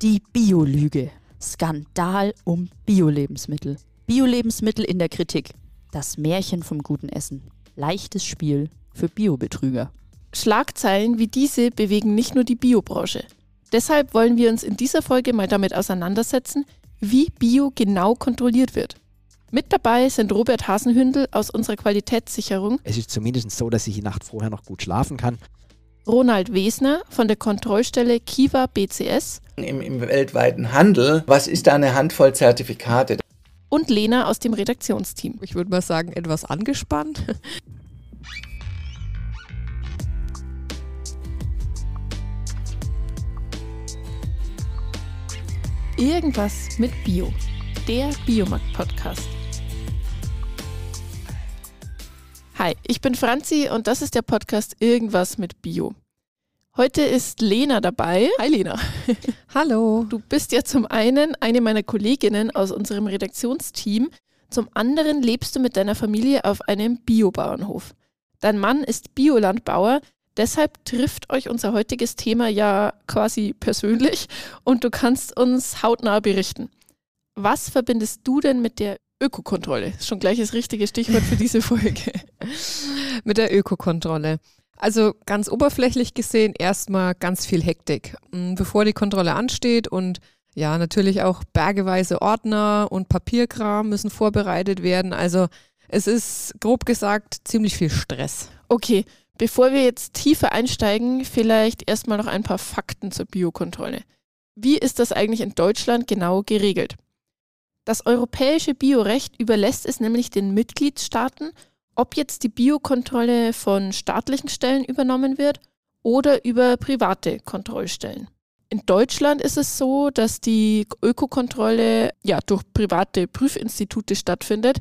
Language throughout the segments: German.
Die Biolüge. Skandal um Bio-Lebensmittel. Bio-Lebensmittel in der Kritik. Das Märchen vom guten Essen. Leichtes Spiel für Biobetrüger. Schlagzeilen wie diese bewegen nicht nur die Biobranche. Deshalb wollen wir uns in dieser Folge mal damit auseinandersetzen, wie Bio genau kontrolliert wird. Mit dabei sind Robert Hasenhündel aus unserer Qualitätssicherung. Es ist zumindest so, dass ich die Nacht vorher noch gut schlafen kann. Ronald Wesner von der Kontrollstelle Kiva BCS. Im, Im weltweiten Handel, was ist da eine Handvoll Zertifikate? Und Lena aus dem Redaktionsteam. Ich würde mal sagen, etwas angespannt. Irgendwas mit Bio. Der Biomarkt-Podcast. Hi, ich bin Franzi und das ist der Podcast Irgendwas mit Bio. Heute ist Lena dabei. Hi Lena. Hallo. Du bist ja zum einen eine meiner Kolleginnen aus unserem Redaktionsteam, zum anderen lebst du mit deiner Familie auf einem Biobauernhof. Dein Mann ist Biolandbauer, deshalb trifft euch unser heutiges Thema ja quasi persönlich und du kannst uns hautnah berichten. Was verbindest du denn mit der Ökokontrolle. Schon gleich das richtige Stichwort für diese Folge. Mit der Ökokontrolle. Also ganz oberflächlich gesehen erstmal ganz viel Hektik, mm, bevor die Kontrolle ansteht und ja, natürlich auch bergeweise Ordner und Papierkram müssen vorbereitet werden. Also es ist grob gesagt ziemlich viel Stress. Okay, bevor wir jetzt tiefer einsteigen, vielleicht erstmal noch ein paar Fakten zur Biokontrolle. Wie ist das eigentlich in Deutschland genau geregelt? Das europäische Biorecht überlässt es nämlich den Mitgliedstaaten, ob jetzt die Biokontrolle von staatlichen Stellen übernommen wird oder über private Kontrollstellen. In Deutschland ist es so, dass die Ökokontrolle ja durch private Prüfinstitute stattfindet.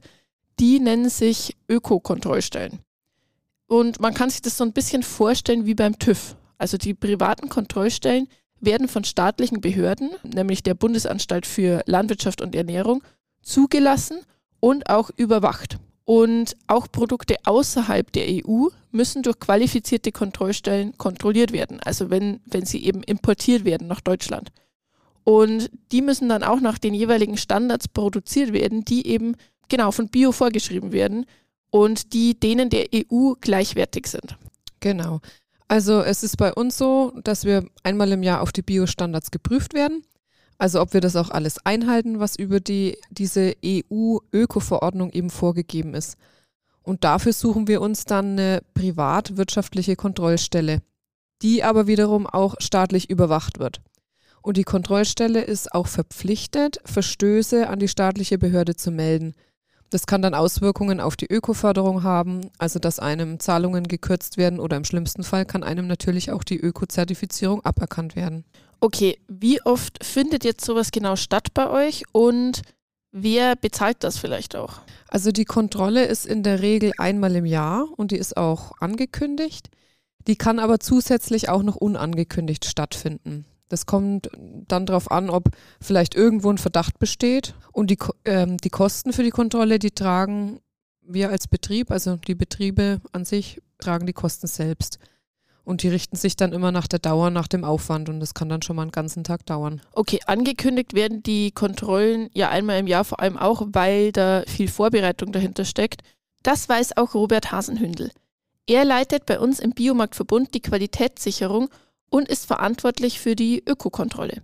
Die nennen sich Ökokontrollstellen. Und man kann sich das so ein bisschen vorstellen wie beim TÜV. Also die privaten Kontrollstellen werden von staatlichen Behörden, nämlich der Bundesanstalt für Landwirtschaft und Ernährung, zugelassen und auch überwacht. Und auch Produkte außerhalb der EU müssen durch qualifizierte Kontrollstellen kontrolliert werden, also wenn, wenn sie eben importiert werden nach Deutschland. Und die müssen dann auch nach den jeweiligen Standards produziert werden, die eben genau von Bio vorgeschrieben werden und die denen der EU gleichwertig sind. Genau. Also es ist bei uns so, dass wir einmal im Jahr auf die Biostandards geprüft werden. Also ob wir das auch alles einhalten, was über die, diese EU-Öko-Verordnung eben vorgegeben ist. Und dafür suchen wir uns dann eine privatwirtschaftliche Kontrollstelle, die aber wiederum auch staatlich überwacht wird. Und die Kontrollstelle ist auch verpflichtet, Verstöße an die staatliche Behörde zu melden. Das kann dann Auswirkungen auf die Ökoförderung haben, also dass einem Zahlungen gekürzt werden oder im schlimmsten Fall kann einem natürlich auch die Ökozertifizierung aberkannt werden. Okay, wie oft findet jetzt sowas genau statt bei euch und wer bezahlt das vielleicht auch? Also die Kontrolle ist in der Regel einmal im Jahr und die ist auch angekündigt. Die kann aber zusätzlich auch noch unangekündigt stattfinden. Das kommt dann darauf an, ob vielleicht irgendwo ein Verdacht besteht. Und die, ähm, die Kosten für die Kontrolle, die tragen wir als Betrieb, also die Betriebe an sich tragen die Kosten selbst. Und die richten sich dann immer nach der Dauer, nach dem Aufwand. Und das kann dann schon mal einen ganzen Tag dauern. Okay, angekündigt werden die Kontrollen ja einmal im Jahr, vor allem auch, weil da viel Vorbereitung dahinter steckt. Das weiß auch Robert Hasenhündel. Er leitet bei uns im Biomarktverbund die Qualitätssicherung und ist verantwortlich für die Ökokontrolle.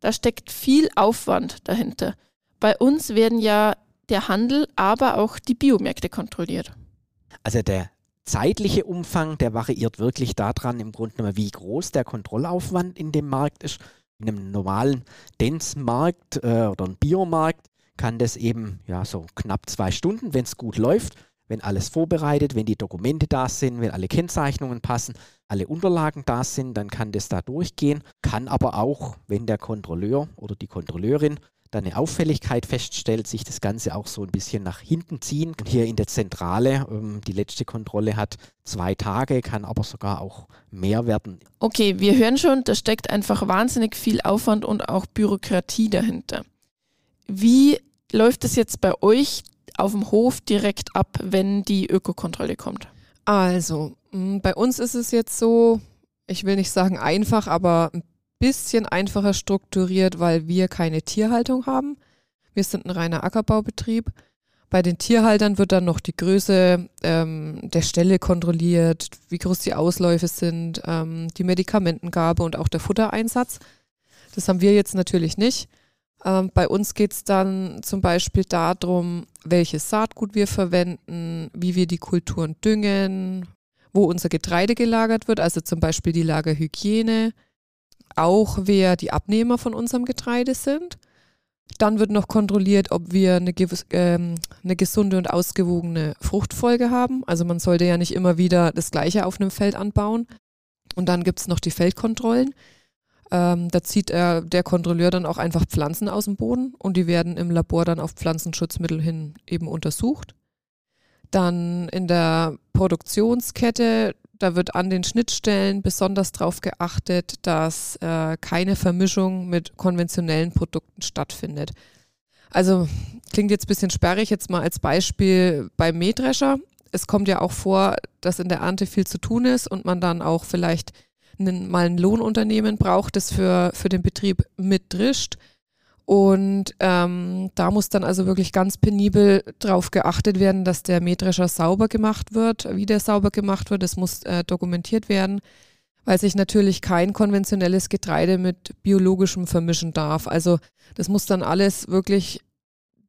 Da steckt viel Aufwand dahinter. Bei uns werden ja der Handel, aber auch die Biomärkte kontrolliert. Also der zeitliche Umfang, der variiert wirklich daran, im Grunde genommen, wie groß der Kontrollaufwand in dem Markt ist. In einem normalen Dance-Markt äh, oder einem Biomarkt kann das eben ja so knapp zwei Stunden, wenn es gut läuft, wenn alles vorbereitet, wenn die Dokumente da sind, wenn alle Kennzeichnungen passen, alle Unterlagen da sind, dann kann das da durchgehen. Kann aber auch, wenn der Kontrolleur oder die Kontrolleurin dann eine Auffälligkeit feststellt, sich das Ganze auch so ein bisschen nach hinten ziehen. Hier in der Zentrale, ähm, die letzte Kontrolle hat zwei Tage, kann aber sogar auch mehr werden. Okay, wir hören schon, da steckt einfach wahnsinnig viel Aufwand und auch Bürokratie dahinter. Wie läuft es jetzt bei euch auf dem Hof direkt ab, wenn die Ökokontrolle kommt? Also, mm, bei uns ist es jetzt so, ich will nicht sagen einfach, aber ein bisschen einfacher strukturiert, weil wir keine Tierhaltung haben. Wir sind ein reiner Ackerbaubetrieb. Bei den Tierhaltern wird dann noch die Größe ähm, der Stelle kontrolliert, wie groß die Ausläufe sind, ähm, die Medikamentengabe und auch der Futtereinsatz. Das haben wir jetzt natürlich nicht. Ähm, bei uns geht es dann zum Beispiel darum, welches Saatgut wir verwenden, wie wir die Kulturen düngen, wo unser Getreide gelagert wird, also zum Beispiel die Lagerhygiene, auch wer die Abnehmer von unserem Getreide sind. Dann wird noch kontrolliert, ob wir eine, ähm, eine, gesunde und ausgewogene Fruchtfolge haben. Also man sollte ja nicht immer wieder das Gleiche auf einem Feld anbauen. Und dann gibt es noch die Feldkontrollen. Ähm, da zieht er, der Kontrolleur dann auch einfach Pflanzen aus dem Boden und die werden im Labor dann auf Pflanzenschutzmittel hin eben untersucht. Dann in der Produktionskette, da wird an den Schnittstellen besonders darauf geachtet, dass äh, keine Vermischung mit konventionellen Produkten stattfindet. Also klingt jetzt ein bisschen sperrig, jetzt mal als Beispiel beim Mähdrescher. Es kommt ja auch vor, dass in der Ernte viel zu tun ist und man dann auch vielleicht einen, mal ein Lohnunternehmen braucht, das für, für den Betrieb mitdrischt. Und ähm, da muss dann also wirklich ganz penibel darauf geachtet werden, dass der Mähdrescher sauber gemacht wird, wie der sauber gemacht wird. Das muss äh, dokumentiert werden, weil sich natürlich kein konventionelles Getreide mit biologischem vermischen darf. Also das muss dann alles wirklich,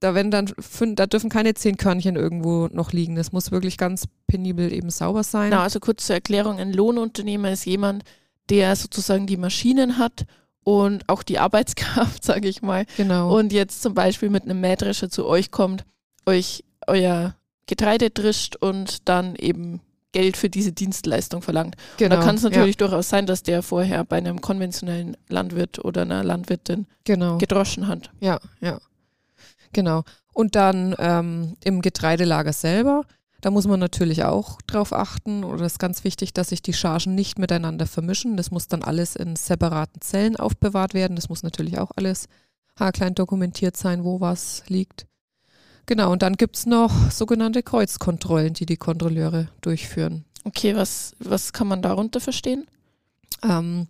da wenn dann da dürfen keine zehn Körnchen irgendwo noch liegen. Das muss wirklich ganz penibel eben sauber sein. Na, also kurz zur Erklärung, ein Lohnunternehmer ist jemand, der sozusagen die Maschinen hat und auch die Arbeitskraft, sage ich mal. Genau. Und jetzt zum Beispiel mit einem Mähdrescher zu euch kommt, euch euer Getreide drischt und dann eben Geld für diese Dienstleistung verlangt. Genau, und da kann es natürlich ja. durchaus sein, dass der vorher bei einem konventionellen Landwirt oder einer Landwirtin genau. gedroschen hat. Ja, ja. Genau. Und dann ähm, im Getreidelager selber da muss man natürlich auch drauf achten, oder es ist ganz wichtig, dass sich die Chargen nicht miteinander vermischen. Das muss dann alles in separaten Zellen aufbewahrt werden. Das muss natürlich auch alles haarklein dokumentiert sein, wo was liegt. Genau, und dann gibt es noch sogenannte Kreuzkontrollen, die die Kontrolleure durchführen. Okay, was, was kann man darunter verstehen? Ähm,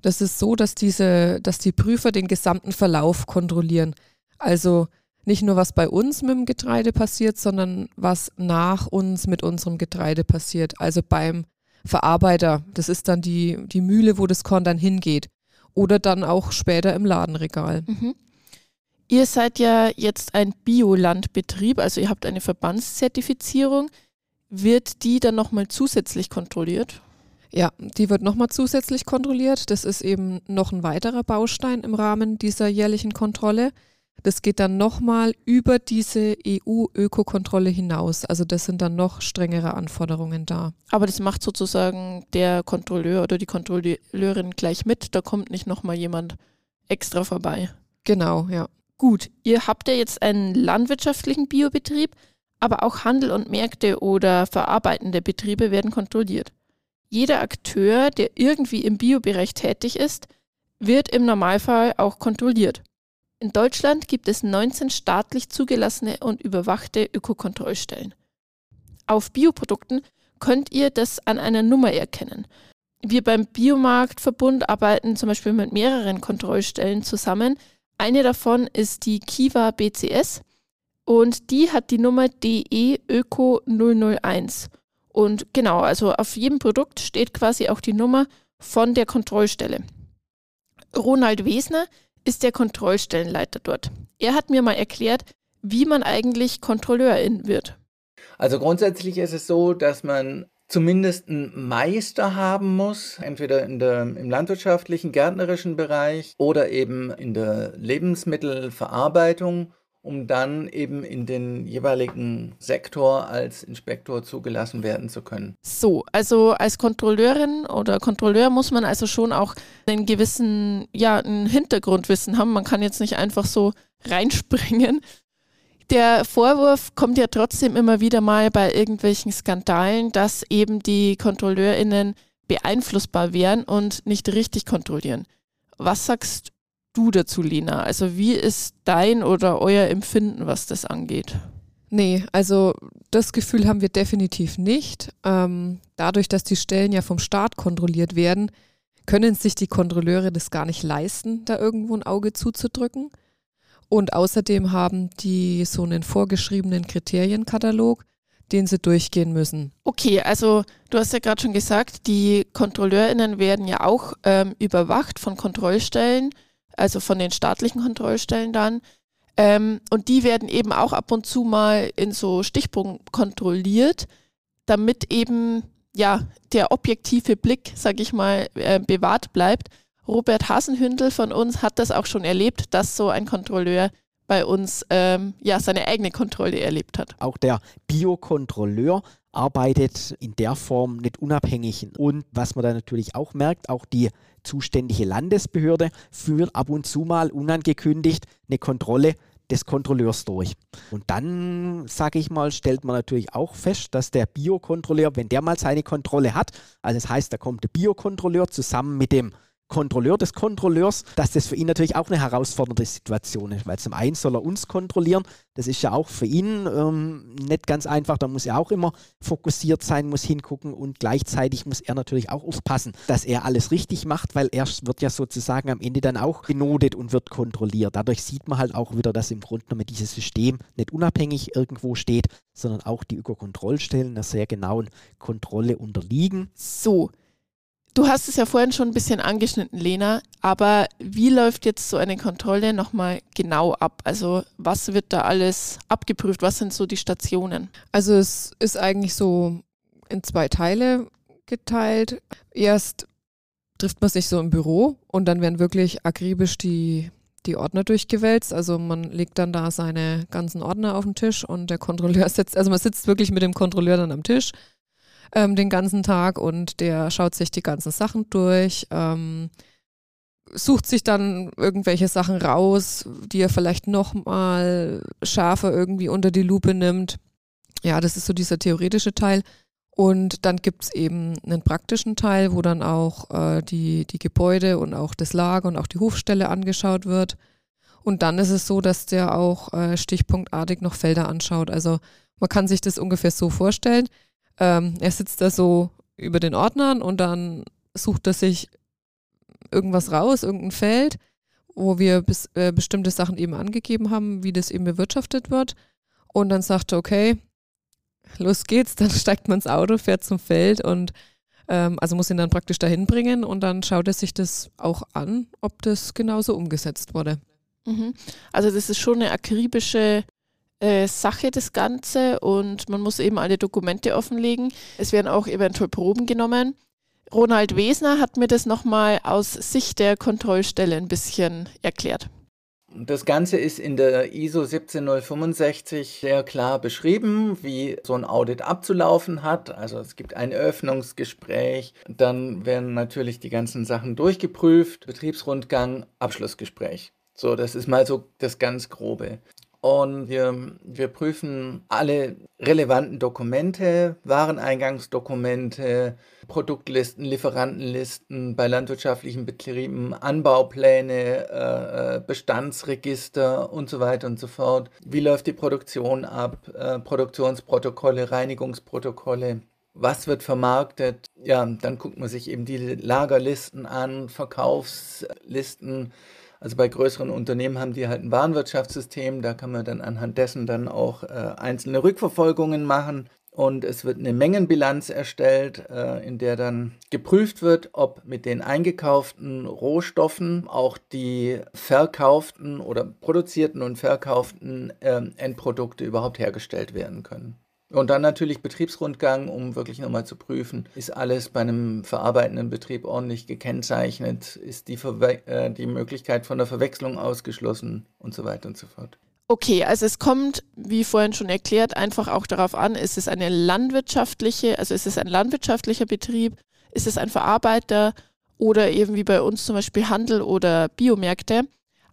das ist so, dass diese, dass die Prüfer den gesamten Verlauf kontrollieren. Also nicht nur, was bei uns mit dem Getreide passiert, sondern was nach uns mit unserem Getreide passiert. Also beim Verarbeiter. Das ist dann die, die Mühle, wo das Korn dann hingeht. Oder dann auch später im Ladenregal. Mhm. Ihr seid ja jetzt ein Biolandbetrieb, also ihr habt eine Verbandszertifizierung. Wird die dann nochmal zusätzlich kontrolliert? Ja, die wird nochmal zusätzlich kontrolliert. Das ist eben noch ein weiterer Baustein im Rahmen dieser jährlichen Kontrolle. Das geht dann nochmal über diese EU-Ökokontrolle hinaus. Also das sind dann noch strengere Anforderungen da. Aber das macht sozusagen der Kontrolleur oder die Kontrolleurin gleich mit. Da kommt nicht nochmal jemand extra vorbei. Genau, ja. Gut, ihr habt ja jetzt einen landwirtschaftlichen Biobetrieb, aber auch Handel und Märkte oder verarbeitende Betriebe werden kontrolliert. Jeder Akteur, der irgendwie im Biobereich tätig ist, wird im Normalfall auch kontrolliert. In Deutschland gibt es 19 staatlich zugelassene und überwachte Ökokontrollstellen. Auf Bioprodukten könnt ihr das an einer Nummer erkennen. Wir beim Biomarktverbund arbeiten zum Beispiel mit mehreren Kontrollstellen zusammen. Eine davon ist die Kiva BCS und die hat die Nummer DE Öko 001. Und genau, also auf jedem Produkt steht quasi auch die Nummer von der Kontrollstelle. Ronald Wesner ist der Kontrollstellenleiter dort. Er hat mir mal erklärt, wie man eigentlich Kontrolleurin wird. Also grundsätzlich ist es so, dass man zumindest einen Meister haben muss, entweder in der, im landwirtschaftlichen, gärtnerischen Bereich oder eben in der Lebensmittelverarbeitung um dann eben in den jeweiligen Sektor als Inspektor zugelassen werden zu können. So, also als Kontrolleurin oder Kontrolleur muss man also schon auch einen gewissen, ja, einen Hintergrundwissen haben. Man kann jetzt nicht einfach so reinspringen. Der Vorwurf kommt ja trotzdem immer wieder mal bei irgendwelchen Skandalen, dass eben die KontrolleurInnen beeinflussbar wären und nicht richtig kontrollieren. Was sagst du dazu, Lina? Also wie ist dein oder euer Empfinden, was das angeht? Nee, also das Gefühl haben wir definitiv nicht. Ähm, dadurch, dass die Stellen ja vom Staat kontrolliert werden, können sich die Kontrolleure das gar nicht leisten, da irgendwo ein Auge zuzudrücken. Und außerdem haben die so einen vorgeschriebenen Kriterienkatalog, den sie durchgehen müssen. Okay, also du hast ja gerade schon gesagt, die KontrolleurInnen werden ja auch ähm, überwacht von Kontrollstellen, also von den staatlichen Kontrollstellen dann. Ähm, und die werden eben auch ab und zu mal in so Stichpunkten kontrolliert, damit eben ja der objektive Blick, sag ich mal, äh, bewahrt bleibt. Robert Hasenhündel von uns hat das auch schon erlebt, dass so ein Kontrolleur bei uns ähm, ja seine eigene Kontrolle erlebt hat. Auch der Biokontrolleur arbeitet in der Form nicht unabhängig. Und was man da natürlich auch merkt, auch die zuständige Landesbehörde führt ab und zu mal unangekündigt eine Kontrolle des Kontrolleurs durch. Und dann, sage ich mal, stellt man natürlich auch fest, dass der Biokontrolleur, wenn der mal seine Kontrolle hat, also das heißt, da kommt der Biokontrolleur zusammen mit dem Kontrolleur des Kontrolleurs, dass das für ihn natürlich auch eine herausfordernde Situation ist, weil zum einen soll er uns kontrollieren, das ist ja auch für ihn ähm, nicht ganz einfach, da muss er auch immer fokussiert sein, muss hingucken und gleichzeitig muss er natürlich auch aufpassen, dass er alles richtig macht, weil er wird ja sozusagen am Ende dann auch genotet und wird kontrolliert. Dadurch sieht man halt auch wieder, dass im Grunde genommen dieses System nicht unabhängig irgendwo steht, sondern auch die Ökokontrollstellen einer sehr genauen Kontrolle unterliegen. So, Du hast es ja vorhin schon ein bisschen angeschnitten, Lena, aber wie läuft jetzt so eine Kontrolle nochmal genau ab? Also was wird da alles abgeprüft? Was sind so die Stationen? Also es ist eigentlich so in zwei Teile geteilt. Erst trifft man sich so im Büro und dann werden wirklich akribisch die, die Ordner durchgewälzt. Also man legt dann da seine ganzen Ordner auf den Tisch und der Kontrolleur sitzt, also man sitzt wirklich mit dem Kontrolleur dann am Tisch ähm, den ganzen Tag und der schaut sich die ganzen Sachen durch, ähm, sucht sich dann irgendwelche Sachen raus, die er vielleicht nochmal schärfer irgendwie unter die Lupe nimmt. Ja, das ist so dieser theoretische Teil. Und dann gibt es eben einen praktischen Teil, wo dann auch äh, die, die Gebäude und auch das Lager und auch die Hofstelle angeschaut wird. Und dann ist es so, dass der auch äh, stichpunktartig noch Felder anschaut. Also man kann sich das ungefähr so vorstellen. Ähm, er sitzt da so über den Ordnern und dann sucht er sich irgendwas raus, irgendein Feld, wo wir bis, äh, bestimmte Sachen eben angegeben haben, wie das eben bewirtschaftet wird. Und dann sagt er, okay, los geht's, dann steigt man ins Auto, fährt zum Feld und ähm, also muss ihn dann praktisch dahin bringen und dann schaut er sich das auch an, ob das genauso umgesetzt wurde. Mhm. Also das ist schon eine akribische äh, Sache das Ganze und man muss eben alle Dokumente offenlegen. Es werden auch eventuell Proben genommen. Ronald Wesner hat mir das nochmal aus Sicht der Kontrollstelle ein bisschen erklärt. Das Ganze ist in der ISO 17065 sehr klar beschrieben, wie so ein Audit abzulaufen hat. Also es gibt ein Eröffnungsgespräch, dann werden natürlich die ganzen Sachen durchgeprüft, Betriebsrundgang, Abschlussgespräch. So, das ist mal so das ganz Grobe. Und wir, wir prüfen alle relevanten Dokumente, Wareneingangsdokumente, Produktlisten, Lieferantenlisten bei landwirtschaftlichen Betrieben, Anbaupläne, äh, äh, Bestandsregister und so weiter und so fort. Wie läuft die Produktion ab? Äh, Produktionsprotokolle, Reinigungsprotokolle. Was wird vermarktet? Ja, dann guckt man sich eben die Lagerlisten an, Verkaufslisten also bei größeren Unternehmen haben die halt ein Warenwirtschaftssystem, da kann man dann anhand dessen dann auch äh, einzelne Rückverfolgungen machen. Und es wird eine Mengenbilanz erstellt, äh, in der dann geprüft wird, ob mit den eingekauften Rohstoffen auch die verkauften oder produzierten und verkauften äh, Endprodukte überhaupt hergestellt werden können. Und dann natürlich Betriebsrundgang, um wirklich nochmal zu prüfen, ist alles bei einem verarbeitenden Betrieb ordentlich gekennzeichnet, ist die, Verwe äh, die Möglichkeit von der Verwechslung ausgeschlossen und so weiter und so fort. Okay, also es kommt, wie vorhin schon erklärt, einfach auch darauf an, ist es eine landwirtschaftliche, also ist es ein landwirtschaftlicher Betrieb, ist es ein Verarbeiter oder eben wie bei uns zum Beispiel Handel oder Biomärkte.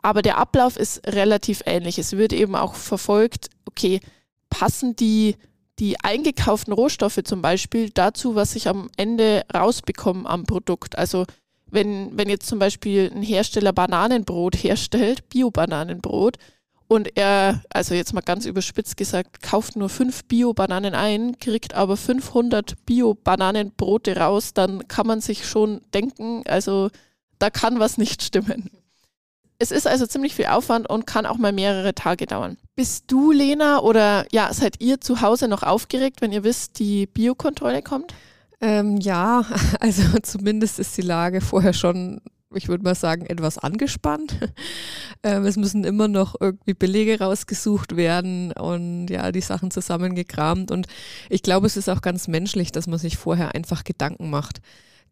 Aber der Ablauf ist relativ ähnlich. Es wird eben auch verfolgt, okay, passen die die eingekauften Rohstoffe zum Beispiel dazu, was ich am Ende rausbekomme am Produkt. Also wenn, wenn jetzt zum Beispiel ein Hersteller Bananenbrot herstellt, Bio-Bananenbrot, und er, also jetzt mal ganz überspitzt gesagt, kauft nur fünf Bio-Bananen ein, kriegt aber 500 Bio-Bananenbrote raus, dann kann man sich schon denken, also da kann was nicht stimmen. Es ist also ziemlich viel Aufwand und kann auch mal mehrere Tage dauern. Bist du, Lena, oder ja, seid ihr zu Hause noch aufgeregt, wenn ihr wisst, die Biokontrolle kommt? Ähm, ja, also zumindest ist die Lage vorher schon ich würde mal sagen, etwas angespannt. Ähm, es müssen immer noch irgendwie Belege rausgesucht werden und ja, die Sachen zusammengekramt. Und ich glaube, es ist auch ganz menschlich, dass man sich vorher einfach Gedanken macht.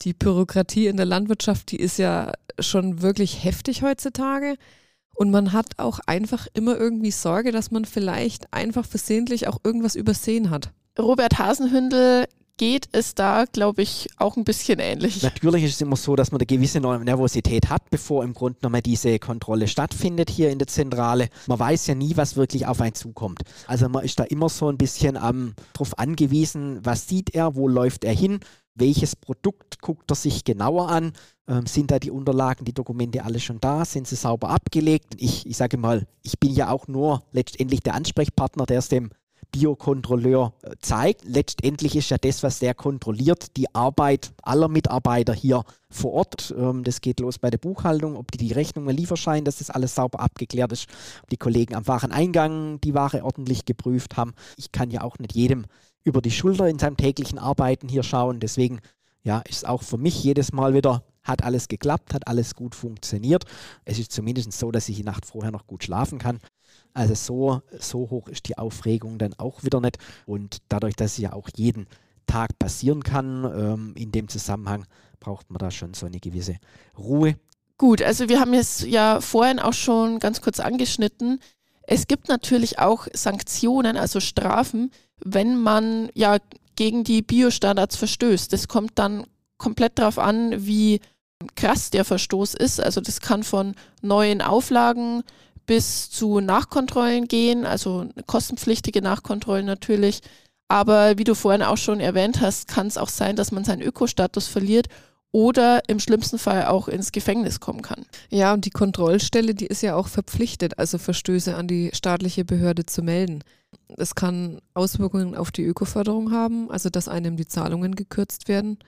Die Bürokratie in der Landwirtschaft, die ist ja schon wirklich heftig heutzutage. Und man hat auch einfach immer irgendwie Sorge, dass man vielleicht einfach versehentlich auch irgendwas übersehen hat. Robert Hasenhündel geht es da, glaube ich, auch ein bisschen ähnlich. Natürlich ist es immer so, dass man eine gewisse Nervosität hat, bevor im Grunde nochmal diese Kontrolle stattfindet hier in der Zentrale. Man weiß ja nie, was wirklich auf einen zukommt. Also man ist da immer so ein bisschen ähm, darauf angewiesen, was sieht er, wo läuft er hin, welches Produkt guckt er sich genauer an. Ähm, sind da die Unterlagen, die Dokumente alle schon da? Sind sie sauber abgelegt? Ich, ich sage mal, ich bin ja auch nur letztendlich der Ansprechpartner, der es dem Biokontrolleur äh, zeigt. Letztendlich ist ja das, was der kontrolliert, die Arbeit aller Mitarbeiter hier vor Ort. Ähm, das geht los bei der Buchhaltung, ob die die Rechnungen, Lieferschein, dass das alles sauber abgeklärt ist, ob die Kollegen am Wareneingang die Ware ordentlich geprüft haben. Ich kann ja auch nicht jedem über die Schulter in seinem täglichen Arbeiten hier schauen. Deswegen ja, ist auch für mich jedes Mal wieder hat alles geklappt, hat alles gut funktioniert. Es ist zumindest so, dass ich die Nacht vorher noch gut schlafen kann. Also so, so hoch ist die Aufregung dann auch wieder nicht. Und dadurch, dass sie ja auch jeden Tag passieren kann, ähm, in dem Zusammenhang braucht man da schon so eine gewisse Ruhe. Gut, also wir haben es ja vorhin auch schon ganz kurz angeschnitten. Es gibt natürlich auch Sanktionen, also Strafen, wenn man ja gegen die Biostandards verstößt. Das kommt dann komplett darauf an, wie krass der Verstoß ist. Also das kann von neuen Auflagen bis zu Nachkontrollen gehen, also kostenpflichtige Nachkontrollen natürlich. Aber wie du vorhin auch schon erwähnt hast, kann es auch sein, dass man seinen Ökostatus verliert oder im schlimmsten Fall auch ins Gefängnis kommen kann. Ja, und die Kontrollstelle, die ist ja auch verpflichtet, also Verstöße an die staatliche Behörde zu melden. Es kann Auswirkungen auf die Ökoförderung haben, also dass einem die Zahlungen gekürzt werden.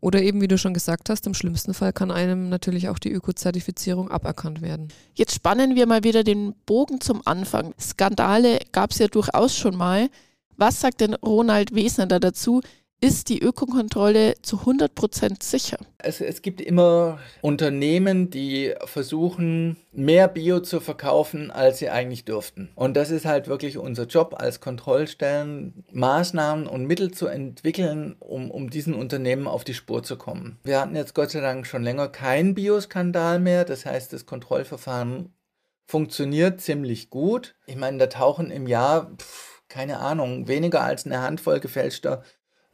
Oder eben, wie du schon gesagt hast, im schlimmsten Fall kann einem natürlich auch die Öko-Zertifizierung aberkannt werden. Jetzt spannen wir mal wieder den Bogen zum Anfang. Skandale gab es ja durchaus schon mal. Was sagt denn Ronald Wesner da dazu? Ist die Ökokontrolle zu 100 Prozent sicher? Es, es gibt immer Unternehmen, die versuchen, mehr Bio zu verkaufen, als sie eigentlich dürften. Und das ist halt wirklich unser Job als Kontrollstellen, Maßnahmen und Mittel zu entwickeln, um, um diesen Unternehmen auf die Spur zu kommen. Wir hatten jetzt Gott sei Dank schon länger keinen Bioskandal mehr. Das heißt, das Kontrollverfahren funktioniert ziemlich gut. Ich meine, da tauchen im Jahr, pf, keine Ahnung, weniger als eine Handvoll gefälschter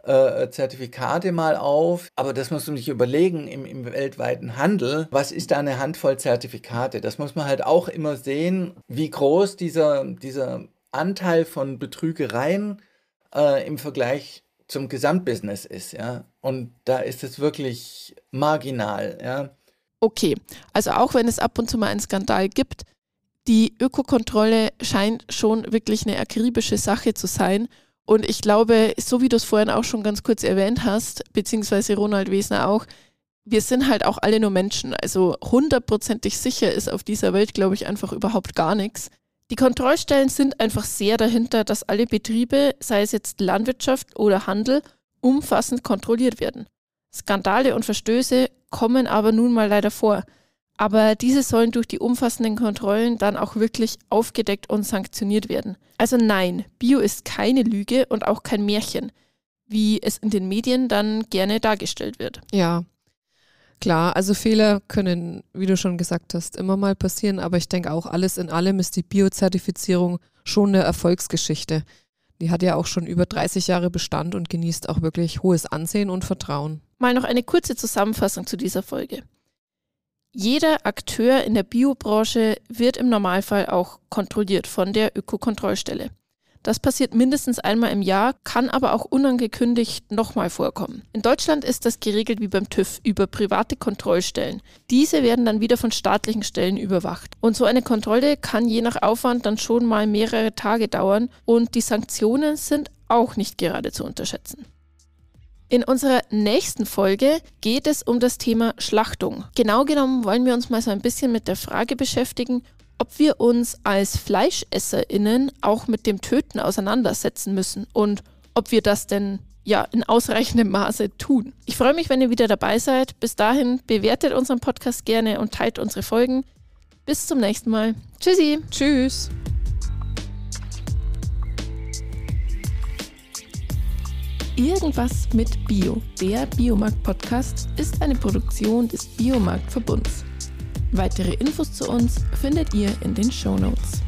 äh, Zertifikate mal auf. Aber das muss man sich überlegen im, im weltweiten Handel. Was ist da eine Handvoll Zertifikate? Das muss man halt auch immer sehen, wie groß dieser, dieser Anteil von Betrügereien äh, im Vergleich zum Gesamtbusiness ist, ja. Und da ist es wirklich marginal, ja. Okay, also auch wenn es ab und zu mal einen Skandal gibt, die Ökokontrolle scheint schon wirklich eine akribische Sache zu sein und ich glaube, so wie du es vorhin auch schon ganz kurz erwähnt hast, beziehungsweise Ronald Wesner auch, wir sind halt auch alle nur Menschen. Also hundertprozentig sicher ist auf dieser Welt, glaube ich, einfach überhaupt gar nichts. Die Kontrollstellen sind einfach sehr dahinter, dass alle Betriebe, sei es jetzt Landwirtschaft oder Handel, umfassend kontrolliert werden. Skandale und Verstöße kommen aber nun mal leider vor. Aber diese sollen durch die umfassenden Kontrollen dann auch wirklich aufgedeckt und sanktioniert werden. Also nein, Bio ist keine Lüge und auch kein Märchen, wie es in den Medien dann gerne dargestellt wird. Ja, klar, also Fehler können, wie du schon gesagt hast, immer mal passieren, aber ich denke auch, alles in allem ist die Bio-Zertifizierung schon eine Erfolgsgeschichte. Die hat ja auch schon über 30 Jahre Bestand und genießt auch wirklich hohes Ansehen und Vertrauen. Mal noch eine kurze Zusammenfassung zu dieser Folge. Jeder Akteur in der Biobranche wird im Normalfall auch kontrolliert von der Ökokontrollstelle. Das passiert mindestens einmal im Jahr, kann aber auch unangekündigt nochmal vorkommen. In Deutschland ist das geregelt wie beim TÜV über private Kontrollstellen. Diese werden dann wieder von staatlichen Stellen überwacht. Und so eine Kontrolle kann je nach Aufwand dann schon mal mehrere Tage dauern und die Sanktionen sind auch nicht gerade zu unterschätzen. In unserer nächsten Folge geht es um das Thema Schlachtung. Genau genommen wollen wir uns mal so ein bisschen mit der Frage beschäftigen, ob wir uns als FleischesserInnen auch mit dem Töten auseinandersetzen müssen und ob wir das denn ja in ausreichendem Maße tun. Ich freue mich, wenn ihr wieder dabei seid. Bis dahin bewertet unseren Podcast gerne und teilt unsere Folgen. Bis zum nächsten Mal. Tschüssi. Tschüss. Irgendwas mit Bio, der Biomarkt-Podcast, ist eine Produktion des Biomarkt-Verbunds. Weitere Infos zu uns findet ihr in den Show Notes.